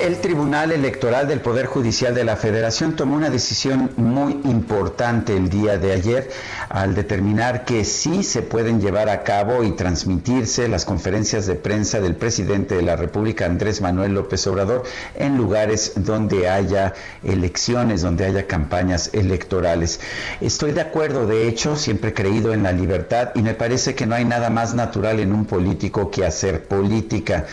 El Tribunal Electoral del Poder Judicial de la Federación tomó una decisión muy importante el día de ayer al determinar que sí se pueden llevar a cabo y transmitirse las conferencias de prensa del presidente de la República, Andrés Manuel López Obrador, en lugares donde haya elecciones, donde haya campañas electorales. Estoy de acuerdo, de hecho, siempre he creído en la libertad y me parece que no hay nada más natural en un político que hacer política.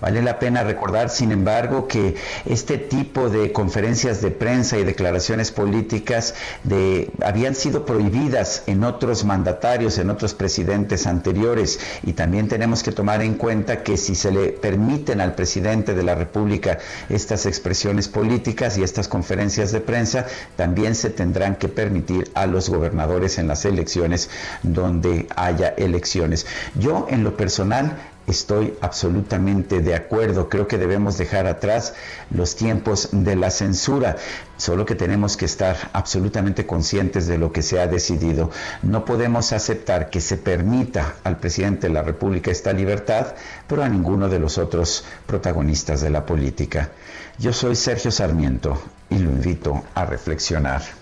Vale la pena recordar, sin embargo, que este tipo de conferencias de prensa y declaraciones políticas de, habían sido prohibidas en otros mandatarios, en otros presidentes anteriores. Y también tenemos que tomar en cuenta que si se le permiten al presidente de la República estas expresiones políticas y estas conferencias de prensa, también se tendrán que permitir a los gobernadores en las elecciones donde haya elecciones. Yo en lo personal Estoy absolutamente de acuerdo. Creo que debemos dejar atrás los tiempos de la censura. Solo que tenemos que estar absolutamente conscientes de lo que se ha decidido. No podemos aceptar que se permita al presidente de la República esta libertad, pero a ninguno de los otros protagonistas de la política. Yo soy Sergio Sarmiento y lo invito a reflexionar.